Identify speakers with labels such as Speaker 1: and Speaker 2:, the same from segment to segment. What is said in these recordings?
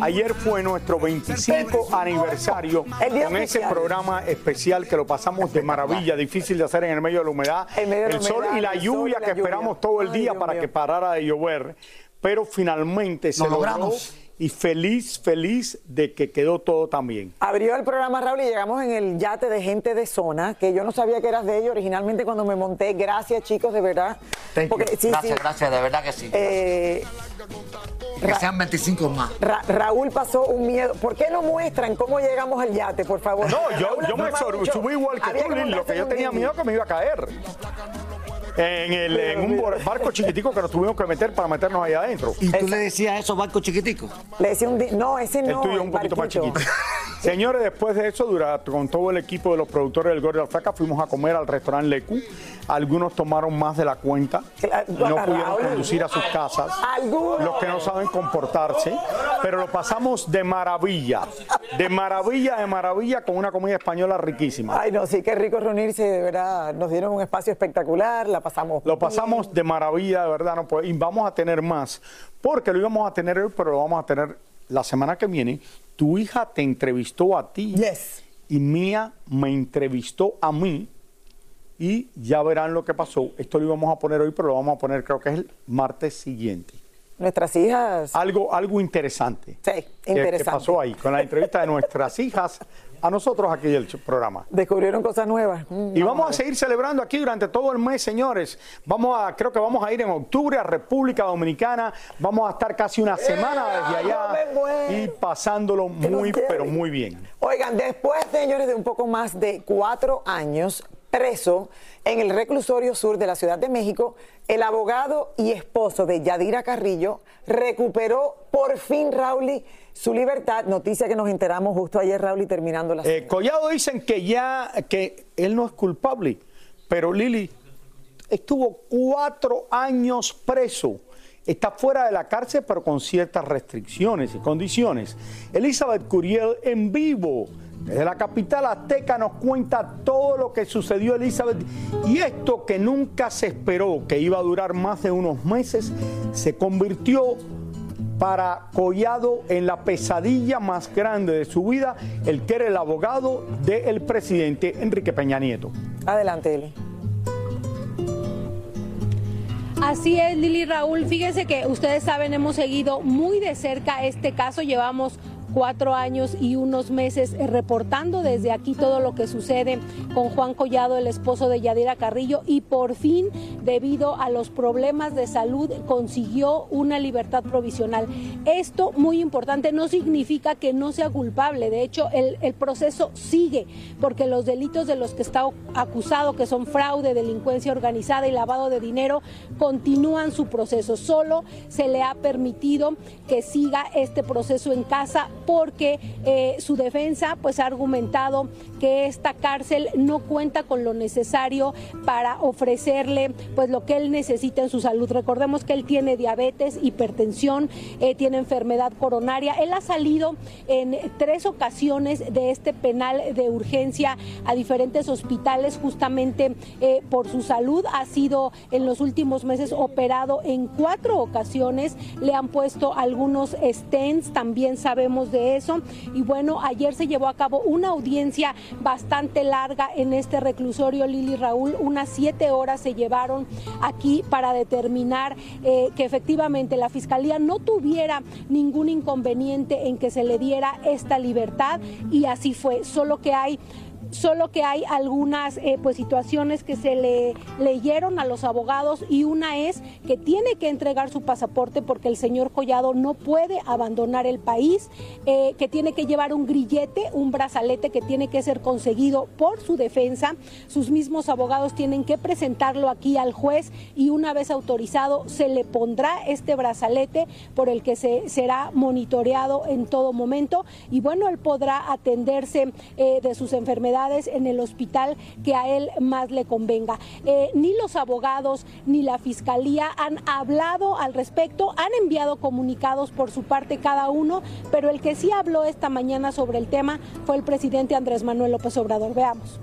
Speaker 1: Ayer fue nuestro 25 aniversario con ese programa especial que lo pasamos de maravilla, difícil de hacer en el medio de la humedad, el sol y la lluvia que esperamos todo el día para que parara de llover, pero finalmente se logramos y feliz, feliz de que quedó todo tan bien. Abrió el programa Raúl y llegamos en el yate de gente de zona, que yo no sabía que eras de ellos originalmente cuando me monté. Gracias chicos, de verdad.
Speaker 2: gracias, gracias, de verdad que sí. Eh, que sean 25 más.
Speaker 1: Raúl pasó un miedo. ¿Por qué no muestran cómo llegamos al yate, por favor? No, yo, yo me subí igual que tú, Lo que yo tenía miedo que me iba a caer en, el, en un barco chiquitico que nos tuvimos que meter para meternos ahí adentro.
Speaker 2: ¿Y tú le decías eso, barco chiquitico?
Speaker 1: Le decía un no, ese no.
Speaker 2: El
Speaker 1: tuyo
Speaker 2: un poquito más chiquito.
Speaker 1: Señores, después de eso, durante, con todo el equipo de los productores del Gordo de Flaca, fuimos a comer al restaurante Lecu. Algunos tomaron más de la cuenta, no pudieron conducir a sus casas. Los que no saben comportarse, pero lo pasamos de maravilla, de maravilla, de maravilla, con una comida española riquísima. Ay, no, sí, qué rico reunirse, de verdad. Nos dieron un espacio espectacular, la pasamos. Lo pasamos de maravilla, de verdad, no, y vamos a tener más, porque lo íbamos a tener hoy, pero lo vamos a tener la semana que viene tu hija te entrevistó a ti. Yes. Y Mía me entrevistó a mí. Y ya verán lo que pasó. Esto lo íbamos a poner hoy, pero lo vamos a poner creo que es el martes siguiente. Nuestras hijas. Algo, algo interesante. Sí, interesante. ¿Qué pasó ahí? Con la entrevista de nuestras hijas a nosotros aquí el programa. Descubrieron cosas nuevas. Mm, y vamos a, seguir celebrando aquí durante todo el mes, señores. Vamos a, creo que vamos a ir en octubre a República Dominicana. Vamos a estar casi una semana desde allá y pasándolo muy, pero muy bien. Oigan, después, señores, de un poco más de cuatro años preso en el reclusorio sur de la Ciudad de México, el abogado y esposo de Yadira Carrillo recuperó por fin, Raúl, su libertad, noticia que nos enteramos justo ayer, Raúl, y terminando la eh, Collado dicen que ya, que él no es culpable, pero Lili estuvo cuatro años preso. Está fuera de la cárcel, pero con ciertas restricciones y condiciones. Elizabeth Curiel en vivo. Desde la capital azteca nos cuenta todo lo que sucedió Elizabeth y esto que nunca se esperó que iba a durar más de unos meses se convirtió para Collado en la pesadilla más grande de su vida, el que era el abogado del presidente Enrique Peña Nieto. Adelante, Eli.
Speaker 3: Así es, Lili Raúl. Fíjense que ustedes saben, hemos seguido muy de cerca este caso. Llevamos cuatro años y unos meses eh, reportando desde aquí todo lo que sucede con Juan Collado, el esposo de Yadira Carrillo, y por fin, debido a los problemas de salud, consiguió una libertad provisional. Esto, muy importante, no significa que no sea culpable. De hecho, el, proceso sigue, porque los delitos de los que está acusado, que son fraude, delincuencia organizada y lavado de dinero, continúan su proceso. Solo se le ha permitido que siga este proceso en casa porque eh, su defensa pues ha argumentado que esta cárcel no cuenta con lo necesario para ofrecerle pues lo que él necesita en su salud. Recordemos que él tiene diabetes, hipertensión, eh, tiene enfermedad coronaria. Él ha salido en tres ocasiones de este penal de urgencia a diferentes hospitales justamente eh, por su salud. Ha sido en los últimos meses operado en cuatro ocasiones. Le han puesto algunos stents, también sabemos de eso. Y bueno, ayer se llevó a cabo una audiencia bastante larga en este reclusorio Lili Raúl. Unas siete horas se llevaron aquí para determinar eh, que efectivamente la fiscalía no tuviera ningún inconveniente en que se le diera esta libertad y así fue. Solo que hay solo que hay algunas eh, pues, situaciones que se le leyeron a los abogados y una es que tiene que entregar su pasaporte porque el señor Collado no puede abandonar el país, eh, que tiene que llevar un grillete, un brazalete que tiene que ser conseguido por su defensa. Sus mismos abogados tienen que presentarlo aquí al juez y una vez autorizado se le pondrá este brazalete por el que se será monitoreado en todo momento y bueno, él podrá atenderse eh, de sus enfermedades en el hospital que a él más le convenga. Eh, ni los abogados ni la fiscalía han hablado al respecto, han enviado comunicados por su parte cada uno, pero el que sí habló esta mañana sobre el tema fue el presidente Andrés Manuel López Obrador. Veamos.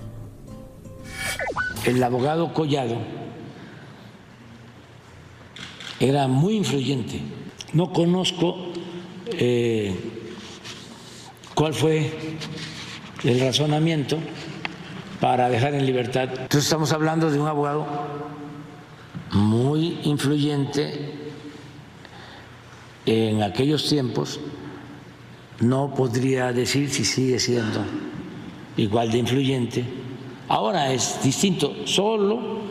Speaker 4: El abogado Collado era muy influyente. No conozco eh, cuál fue el razonamiento para dejar en libertad. Entonces estamos hablando de un abogado muy influyente en aquellos tiempos. No podría decir si sigue siendo igual de influyente. Ahora es distinto, solo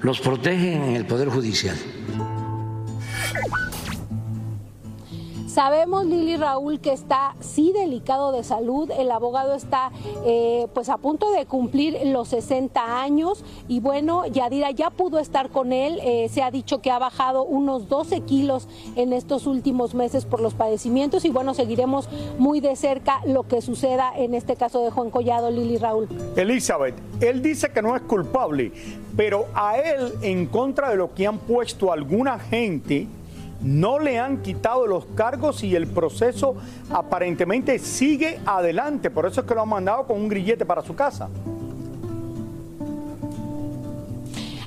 Speaker 4: los protegen en el Poder Judicial.
Speaker 3: Sabemos, Lili Raúl, que está sí delicado de salud. El abogado está eh, pues a punto de cumplir los 60 años y bueno, Yadira ya pudo estar con él. Eh, se ha dicho que ha bajado unos 12 kilos en estos últimos meses por los padecimientos y bueno, seguiremos muy de cerca lo que suceda en este caso de Juan Collado, Lili Raúl.
Speaker 1: Elizabeth, él dice que no es culpable, pero a él, en contra de lo que han puesto alguna gente, no le han quitado los cargos y el proceso aparentemente sigue adelante. Por eso es que lo han mandado con un grillete para su casa.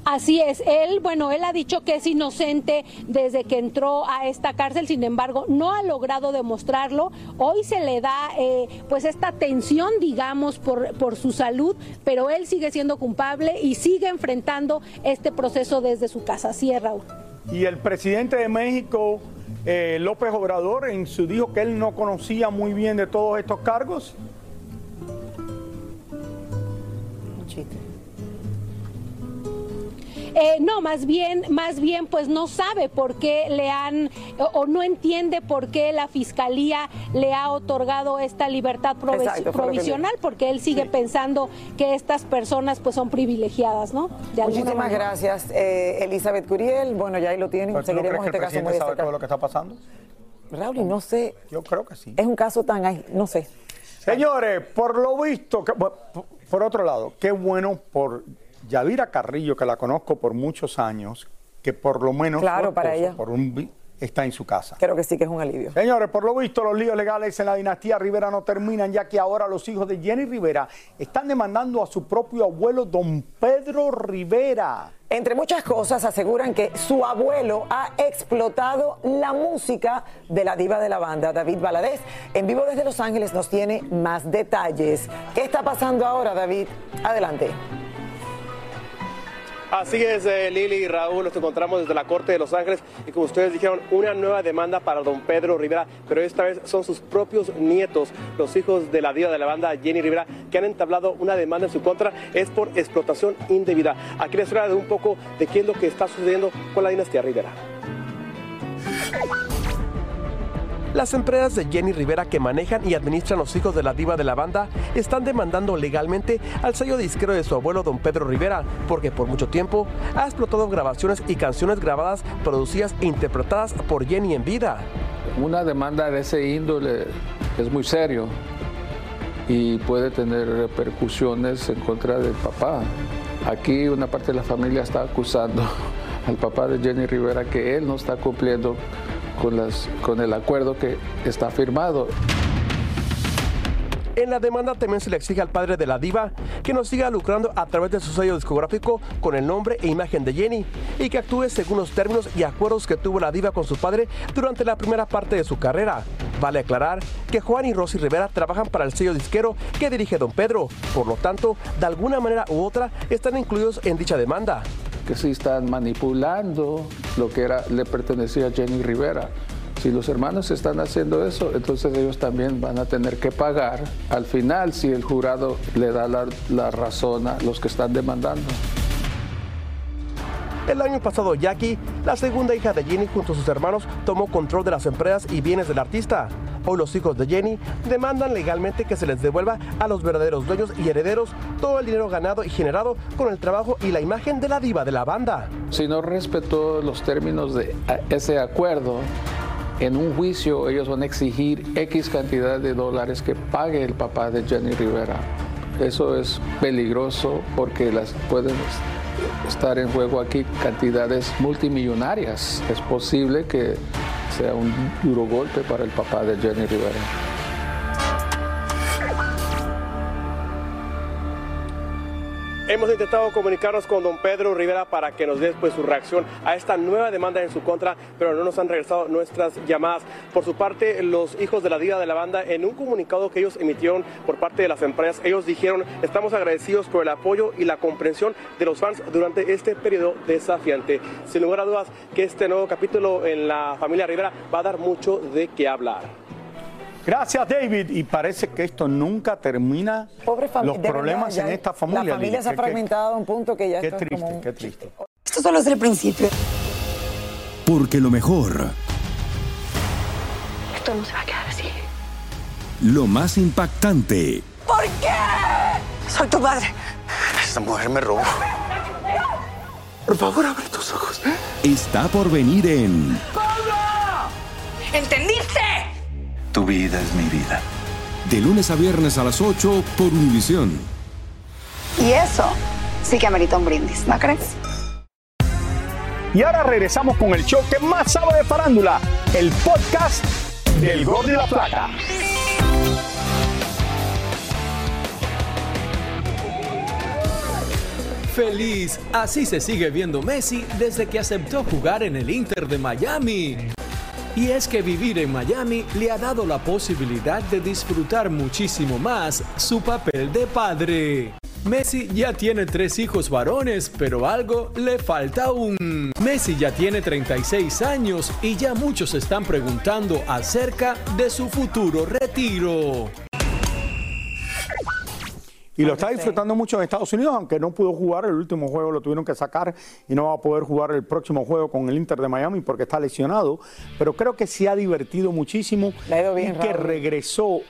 Speaker 3: Así es, él, bueno, él ha dicho que es inocente desde que entró a esta cárcel, sin embargo, no ha logrado demostrarlo. Hoy se le da eh, pues esta tensión, digamos, por, por su salud, pero él sigue siendo culpable y sigue enfrentando este proceso desde su casa. Así es, Raúl.
Speaker 1: Y el presidente de México, eh, López Obrador, en su dijo que él no conocía muy bien de todos estos cargos.
Speaker 3: Eh, no, más bien, más bien, pues no sabe por qué le han o, no entiende por qué la fiscalía le ha otorgado esta libertad provisional, porque él sigue pensando que estas personas pues son privilegiadas, ¿no?
Speaker 5: Muchísimas gracias, eh, Elizabeth Curiel. Bueno, ya ahí lo tienen.
Speaker 1: Pues, Seguiremos este caso muy sabe todo lo que está pasando?
Speaker 5: Raúl, no sé.
Speaker 1: Yo creo que sí.
Speaker 5: Es un caso tan, no sé.
Speaker 1: Señores, por lo visto, por otro lado, qué bueno por Yadira Carrillo, que la conozco por muchos años, que por lo menos
Speaker 5: claro, para ella.
Speaker 1: Por un, está en su casa.
Speaker 5: Creo que sí que es un alivio.
Speaker 1: Señores, por lo visto los líos legales en la dinastía Rivera no terminan, ya que ahora los hijos de Jenny Rivera están demandando a su propio abuelo, don Pedro Rivera.
Speaker 5: Entre muchas cosas, aseguran que su abuelo ha explotado la música de la diva de la banda, David Valadez. En vivo desde Los Ángeles nos tiene más detalles. ¿Qué está pasando ahora, David? Adelante.
Speaker 6: Así es, eh, Lili y Raúl, nos encontramos desde la Corte de Los Ángeles y como ustedes dijeron, una nueva demanda para don Pedro Rivera, pero esta vez son sus propios nietos, los hijos de la diva de la banda Jenny Rivera, que han entablado una demanda en su contra, es por explotación indebida. Aquí les traigo un poco de qué es lo que está sucediendo con la dinastía Rivera. Las empresas de Jenny Rivera que manejan y administran los hijos de la diva de la banda están demandando legalmente al sello disquero de su abuelo don Pedro Rivera, porque por mucho tiempo ha explotado grabaciones y canciones grabadas, producidas e interpretadas por Jenny en vida.
Speaker 7: Una demanda de ese índole es muy serio y puede tener repercusiones en contra del papá. Aquí una parte de la familia está acusando al papá de Jenny Rivera que él no está cumpliendo con, las, con el acuerdo que está firmado.
Speaker 6: En la demanda también se le exige al padre de la diva que no siga lucrando a través de su sello discográfico con el nombre e imagen de Jenny y que actúe según los términos y acuerdos que tuvo la diva con su padre durante la primera parte de su carrera. Vale aclarar que Juan y Rosy Rivera trabajan para el sello disquero que dirige Don Pedro, por lo tanto, de alguna manera u otra están incluidos en dicha demanda.
Speaker 7: Que sí están manipulando lo que era, le pertenecía a Jenny Rivera. Si los hermanos están haciendo eso, entonces ellos también van a tener que pagar al final si el jurado le da la, razón a los que están demandando.
Speaker 6: El año pasado, Jackie, la segunda hija de Jenny junto a sus hermanos, tomó control de las empresas y bienes del artista. Hoy los hijos de Jenny demandan legalmente que se les devuelva a los verdaderos dueños y herederos todo el dinero ganado y generado con el trabajo y la imagen de la diva de la banda.
Speaker 7: Si no respetó los términos de ese acuerdo, en un juicio ellos van a exigir X cantidad de dólares que pague el papá de Jenny Rivera. Eso es peligroso porque las pueden estar en juego aquí cantidades multimillonarias. Es posible que sea un duro golpe para el papá de Jenny Rivera.
Speaker 6: Hemos intentado comunicarnos con don Pedro Rivera para que nos dé pues, su reacción a esta nueva demanda en su contra, pero no nos han regresado nuestras llamadas. Por su parte, los hijos de la diva de la banda, en un comunicado que ellos emitieron por parte de las empresas, ellos dijeron, estamos agradecidos por el apoyo y la comprensión de los fans durante este periodo desafiante. Sin lugar a dudas que este nuevo capítulo en la familia Rivera va a dar mucho de qué hablar.
Speaker 1: Gracias, David. Y parece que esto nunca termina.
Speaker 5: Pobre
Speaker 1: Los problemas en esta familia.
Speaker 5: La familia se ha fragmentado a un punto que ya
Speaker 1: Qué
Speaker 5: esto es
Speaker 1: triste,
Speaker 5: como un-
Speaker 1: qué triste.
Speaker 5: Esto solo es el principio.
Speaker 8: Porque lo mejor,
Speaker 9: Esto no se va a quedar así.
Speaker 8: lo más impactante,
Speaker 9: ¿Por qué? Soy tu madre.
Speaker 10: Esta mujer me robó. Por favor, abre tus ojos.
Speaker 8: está por venir en
Speaker 9: ¿Entendiste?
Speaker 8: Tu vida es mi vida. De lunes a viernes a las 8 por Univisión.
Speaker 11: Y eso sí que amerita un brindis, ¿no crees?
Speaker 1: Y ahora regresamos con el show que más sabe de farándula, el podcast del Gol de la Plata.
Speaker 12: Feliz, así se sigue viendo Messi desde que aceptó jugar en el Inter de Miami. Y es que vivir en Miami le ha dado la posibilidad de disfrutar muchísimo más su papel de padre. Messi ya tiene tres hijos varones, pero algo le falta aún. Messi ya tiene 36 años y ya muchos están preguntando acerca de su futuro retiro.
Speaker 1: Y lo está disfrutando mucho en Estados Unidos, aunque no pudo jugar el último juego, lo tuvieron que sacar y no va a poder jugar el próximo juego con el Inter de Miami porque está lesionado. Pero creo que se ha divertido muchísimo y que regresó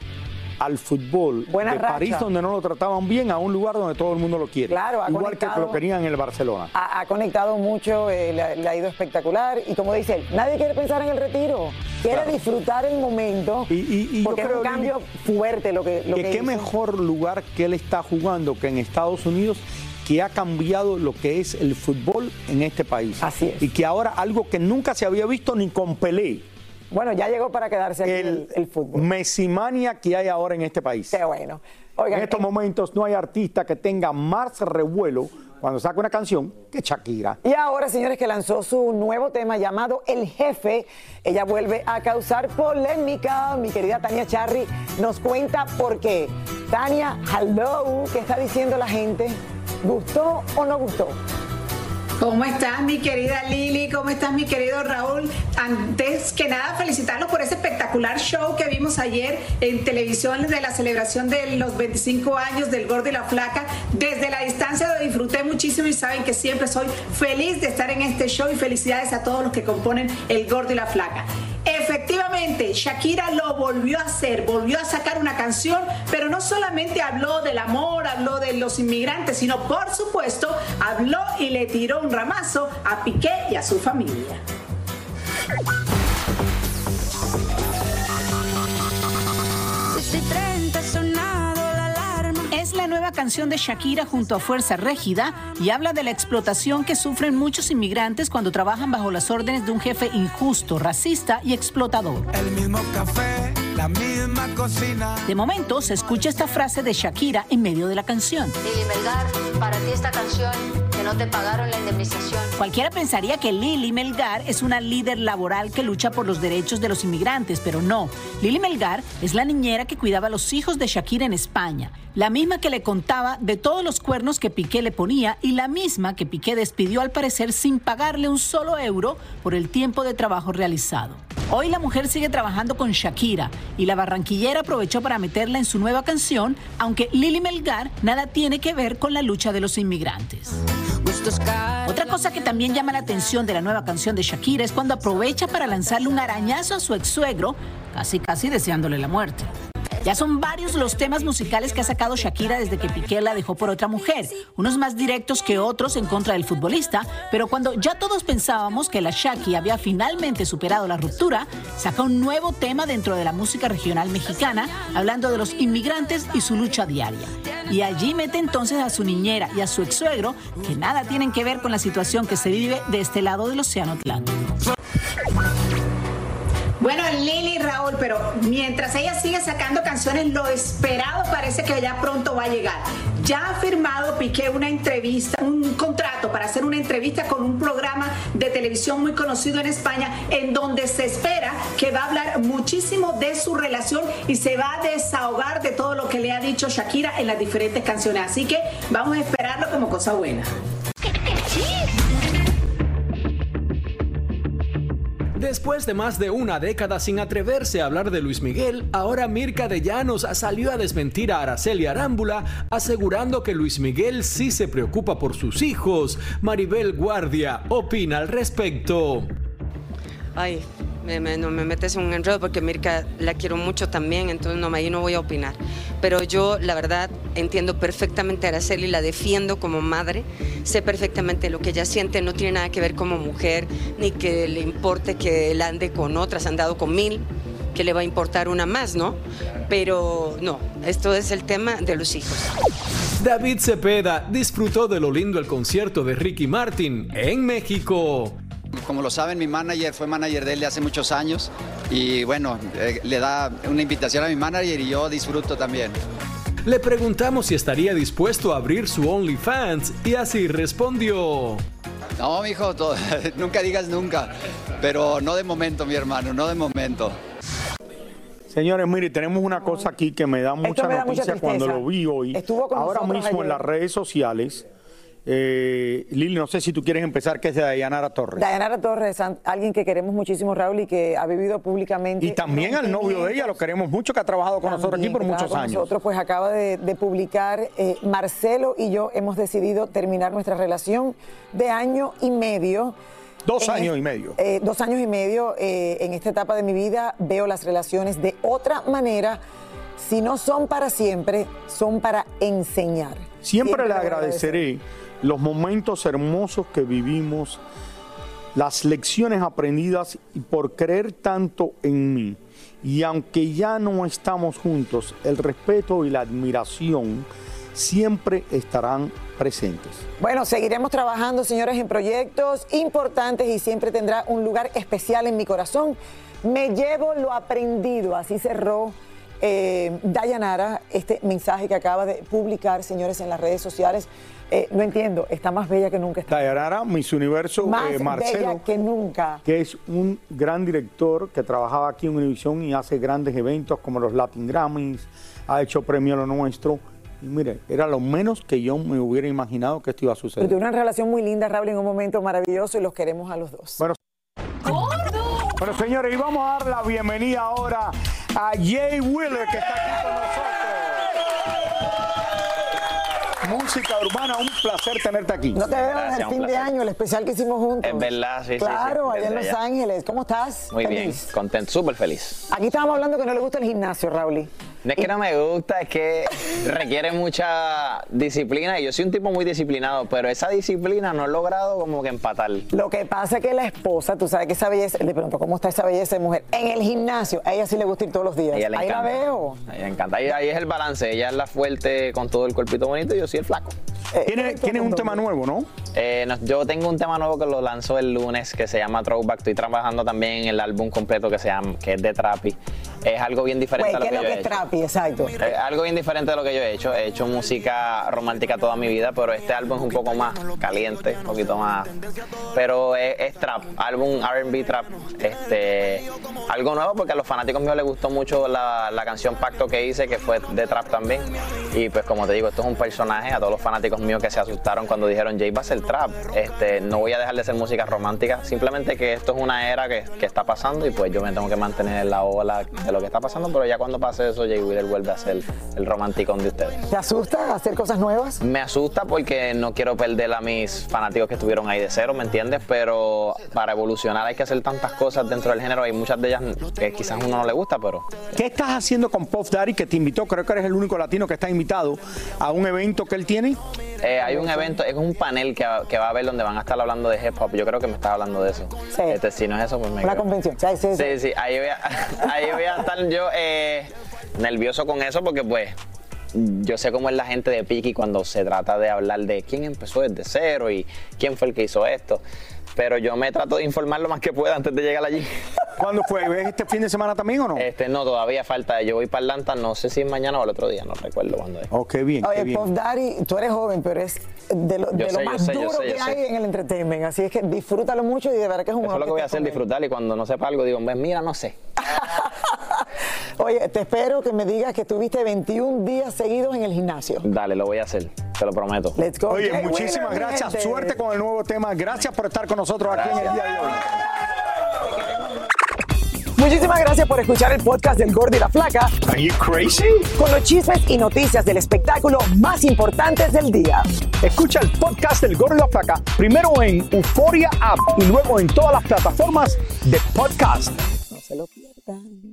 Speaker 1: al fútbol
Speaker 5: Buena
Speaker 1: de
Speaker 5: racha.
Speaker 1: París, donde no lo trataban bien, a un lugar donde todo el mundo lo quiere.
Speaker 5: Claro,
Speaker 1: Igual que lo querían en el Barcelona.
Speaker 5: Ha, ha conectado mucho, eh, le, le ha ido espectacular. Y como dice él, nadie quiere pensar en el retiro. Quiere
Speaker 1: Claro.
Speaker 5: disfrutar el momento.
Speaker 1: y yo
Speaker 5: porque es
Speaker 1: creo,
Speaker 5: un cambio fuerte lo que, lo
Speaker 1: que
Speaker 5: que
Speaker 1: qué
Speaker 5: hizo.
Speaker 1: mejor lugar que él está jugando que en Estados Unidos que ha cambiado lo que es el fútbol en este país. Así es. Y que ahora algo que nunca se había visto ni con Pelé.
Speaker 5: Bueno, ya llegó para quedarse aquí el, el fútbol.
Speaker 1: Mesimania que hay ahora en este país.
Speaker 5: Qué bueno. Oigan,
Speaker 1: en estos momentos no hay artista que tenga más revuelo cuando saca una canción que Shakira.
Speaker 5: Y ahora, señores, que lanzó su nuevo tema llamado El Jefe, ella vuelve a causar polémica. Mi querida Tania Charry nos cuenta por qué. Tania, hello, ¿qué está diciendo la gente? ¿Gustó o no gustó?
Speaker 13: ¿Cómo estás, mi querida Lili? ¿Cómo estás, mi querido Raúl? Antes que nada, felicitarlos por ese espectacular show que vimos ayer en televisión de la celebración de los 25 años del Gordo y la Flaca. Desde la distancia lo disfruté muchísimo y saben que siempre soy feliz de estar en este show y felicidades a todos los que componen el Gordo y la Flaca. Efectivamente, Shakira lo volvió a hacer, volvió a sacar una canción, pero no solamente habló del amor, habló de los inmigrantes, sino por supuesto habló y le tiró un ramazo a Piqué y a su familia. 12 y 30 sonado la alarma. Es la nueva canción de Shakira junto a Fuerza Régida y habla de la explotación que sufren muchos inmigrantes cuando trabajan bajo las órdenes de un jefe injusto, racista y explotador.
Speaker 14: El mismo café, la misma cocina.
Speaker 13: De momento se escucha esta frase de Shakira en medio de la canción.
Speaker 15: Lili Melgar, para ti esta canción no te pagaron la indemnización.
Speaker 13: Cualquiera pensaría que Lili Melgar es una líder laboral que lucha por los derechos de los inmigrantes, pero no. Lili Melgar es la niñera que cuidaba a los hijos de Shakira en España, la misma que le contaba de todos los cuernos que Piqué le ponía y la misma que Piqué despidió al parecer sin pagarle un solo euro por el tiempo de trabajo realizado. Hoy la mujer sigue trabajando con Shakira y la barranquillera aprovechó para meterla en su nueva canción, aunque Lili Melgar nada tiene que ver con la lucha de los inmigrantes. Otra cosa que también llama la atención de la nueva canción de Shakira es cuando aprovecha para lanzarle un arañazo a su ex suegro, casi casi deseándole la muerte. Ya son varios los temas musicales que ha sacado Shakira desde que Piqué la dejó por otra mujer, unos más directos que otros en contra del futbolista, pero cuando ya todos pensábamos que la Shaki había finalmente superado la ruptura, saca un nuevo tema dentro de la música regional mexicana, hablando de los inmigrantes y su lucha diaria. Y allí mete entonces a su niñera y a su ex suegro, que nada tienen que ver con la situación que se vive de este lado del Océano Atlántico. Bueno, Lili Raúl, pero mientras ella sigue sacando canciones, lo esperado parece que ya pronto va a llegar. Ya ha firmado Piqué una entrevista, un contrato para hacer una entrevista con un programa de televisión muy conocido en España, en donde se espera que va a hablar muchísimo de su relación y se va a desahogar de todo lo que le ha dicho Shakira en las diferentes canciones. Así que vamos a esperarlo como cosa buena.
Speaker 12: Después de más de una década sin atreverse a hablar de Luis Miguel, ahora Mirka de Llanos salió a desmentir a Araceli Arámbula, asegurando que Luis Miguel sí se preocupa por sus hijos. Maribel Guardia opina al respecto.
Speaker 16: Ay, me, no me metes en un enredo porque Mirka la quiero mucho también, entonces no, ahí no voy a opinar. Pero yo, la verdad, entiendo perfectamente a Araceli, la defiendo como madre, sé perfectamente lo que ella siente, no tiene nada que ver como mujer, ni que le importe que él ande con otras, han dado con mil, que le va a importar una más, ¿no? Pero no, esto es el tema de los hijos.
Speaker 12: David Cepeda disfrutó de lo lindo el concierto de Ricky Martin en México.
Speaker 17: Como lo saben, mi manager fue manager de él de hace muchos años y bueno, eh, le da una invitación a mi manager y yo disfruto también.
Speaker 12: Le preguntamos si estaría dispuesto a abrir su OnlyFans y así respondió.
Speaker 17: No, mijo, nunca digas nunca, pero no de momento, mi hermano, no de momento.
Speaker 1: Señores, mire, tenemos una cosa aquí que me da mucha
Speaker 5: me da mucha
Speaker 1: noticia cuando lo vi hoy.
Speaker 5: Estuvo con
Speaker 1: Ahora mismo en las redes sociales. Eh, Lili, no sé si tú quieres empezar, que es de Dayanara Torres.
Speaker 5: Dayanara Torres, alguien que queremos muchísimo, Raúl, y que ha vivido públicamente.
Speaker 1: Y también al novio de ella, lo queremos mucho, que ha trabajado con nosotros aquí por muchos años.
Speaker 5: Nosotros, pues acaba de, de publicar, eh, Marcelo y yo hemos decidido terminar nuestra relación de año y medio.
Speaker 1: Dos años y medio.
Speaker 5: eh, dos años y medio eh, en esta etapa de mi vida veo las relaciones de otra manera. Si no son para siempre, son para enseñar.
Speaker 1: Siempre le
Speaker 5: lo voy a agradecer.
Speaker 1: Los momentos hermosos que vivimos, las lecciones aprendidas y por creer tanto en mí. Y aunque ya no estamos juntos, el respeto y la admiración siempre estarán presentes.
Speaker 5: Bueno, seguiremos trabajando, señores, en proyectos importantes y siempre tendrá un lugar especial en mi corazón. Me llevo lo aprendido, así cerró eh, Dayanara este mensaje que acaba de publicar, señores, en las redes sociales. Eh, no entiendo, está más bella que nunca. Está
Speaker 1: Dayanara, Miss Universo,
Speaker 5: más
Speaker 1: eh, Marcelo.
Speaker 5: bella que nunca.
Speaker 1: que es un gran director que trabajaba aquí en Univision y hace grandes eventos como los Latin Grammys, ha hecho premio a lo nuestro. Y mire, era lo menos que yo me hubiera imaginado que esto iba a
Speaker 5: Pero
Speaker 1: suceder.
Speaker 5: tuve una relación muy linda, Raúl, en un momento maravilloso y los queremos a los dos.
Speaker 1: Bueno, bueno, señores, y vamos a dar la bienvenida ahora a Jay Wheeler, que está aquí con nosotros. Música urbana, un placer tenerte aquí.
Speaker 5: No te veo desde el fin de año, el especial que hicimos juntos.
Speaker 18: Es verdad, sí, sí, sí,
Speaker 5: Claro, allá en Los
Speaker 18: allá.
Speaker 5: Ángeles. ¿Cómo estás?
Speaker 18: Muy bien,
Speaker 5: Feliz.
Speaker 18: contento, súper feliz.
Speaker 5: Aquí estábamos hablando que no le gusta el gimnasio, Raúl.
Speaker 19: No es que no me gusta, es que requiere mucha disciplina y yo soy un tipo muy disciplinado, pero esa disciplina no he logrado como que empatar.
Speaker 5: Lo que pasa es que la esposa, tú sabes que esa belleza, le pregunto cómo está esa belleza de mujer, en el gimnasio, a ella sí le gusta ir todos los días.
Speaker 19: Ella
Speaker 5: ahí la veo.
Speaker 19: A ella le encanta. Ahí, ahí es el balance, ella es la fuerte con todo el cuerpito bonito y yo soy el flaco.
Speaker 1: ¿Tienes, tienes un tema nuevo, ¿no?
Speaker 19: Eh, no, Yo tengo un tema nuevo que lo lanzo el lunes que se llama Throwback. Estoy trabajando también en el álbum completo que se llama, que es de Trappy. Es algo bien diferente a lo
Speaker 5: ¿qué
Speaker 19: que
Speaker 5: es
Speaker 19: yo
Speaker 5: lo
Speaker 19: he
Speaker 5: que es
Speaker 19: hecho.
Speaker 5: trapi? Exacto.
Speaker 19: Eh, algo bien diferente de lo que yo he hecho. He hecho música romántica toda mi vida, pero este álbum es un poco más caliente, un poquito más. Pero es, es trap, álbum RB trap. Este, algo nuevo porque a los fanáticos míos les gustó mucho la, la canción Pacto que hice, que fue de trap también. Y pues como te digo, esto es un personaje a todos los fanáticos míos que se asustaron cuando dijeron Jay va a ser trap. Este, no voy a dejar de ser música romántica, simplemente que esto es una era que, que está pasando y pues yo me tengo que mantener en la ola de lo que está pasando, pero ya cuando pase eso, Jay Wheeler vuelve a ser el romanticón de ustedes.
Speaker 5: ¿Te asusta hacer cosas nuevas?
Speaker 19: Me asusta porque no quiero perder a mis fanáticos que estuvieron ahí de cero, ¿me entiendes? Pero para evolucionar hay que hacer tantas cosas dentro del género. Hay muchas de ellas que quizás a uno no le gusta, pero
Speaker 1: ¿Qué estás haciendo con Puff Daddy que te invitó? Creo que eres el único latino que está invitado a un evento que él tiene.
Speaker 19: Eh, hay un evento, es un panel que, que va a haber donde van a estar hablando de hip hop. Yo creo que me estás hablando de eso. Este, si no es eso, pues me
Speaker 5: Una convención. Sí, sí, sí.
Speaker 19: Sí, sí, ahí voy a, ahí voy a estar yo eh, nervioso con eso porque pues yo sé cómo es la gente de Piki cuando se trata de hablar de quién empezó desde cero y quién fue el que hizo esto. Pero yo me trato de informar lo más que pueda antes de llegar allí.
Speaker 1: ¿Cuándo fue? ¿Ves este fin de semana también o no?
Speaker 19: Este, no, todavía falta. Yo voy para Atlanta, no sé si es mañana o el otro día, no recuerdo cuándo es.
Speaker 1: Oh, qué bien,
Speaker 5: Oye, Puff Daddy, tú eres joven, pero es de lo, de
Speaker 19: sé,
Speaker 5: más
Speaker 19: sé,
Speaker 5: duro
Speaker 19: sé,
Speaker 5: que
Speaker 19: sé.
Speaker 5: hay en el entertainment. Así es que disfrútalo mucho y de verdad que es un
Speaker 19: Eso es lo que voy a hacer, disfrutar y cuando no sepa algo digo, "Pues mira, no sé.
Speaker 5: Oye, te espero que me digas que estuviste 21 días seguidos en el gimnasio.
Speaker 19: Dale, lo voy a hacer, te lo prometo.
Speaker 5: Let's go.
Speaker 1: Oye, muchísimas gracias.
Speaker 5: gente.
Speaker 1: Suerte con el nuevo tema. Gracias por estar con nosotros aquí en el día de hoy.
Speaker 5: Muchísimas gracias por escuchar el podcast del Gordo y la Flaca.
Speaker 1: Are you crazy?
Speaker 5: Con los chismes y noticias del espectáculo más importantes del día.
Speaker 1: Escucha el podcast del Gordo y la Flaca primero en Euforia App y luego en todas las plataformas de podcast.
Speaker 5: No se lo pierdan.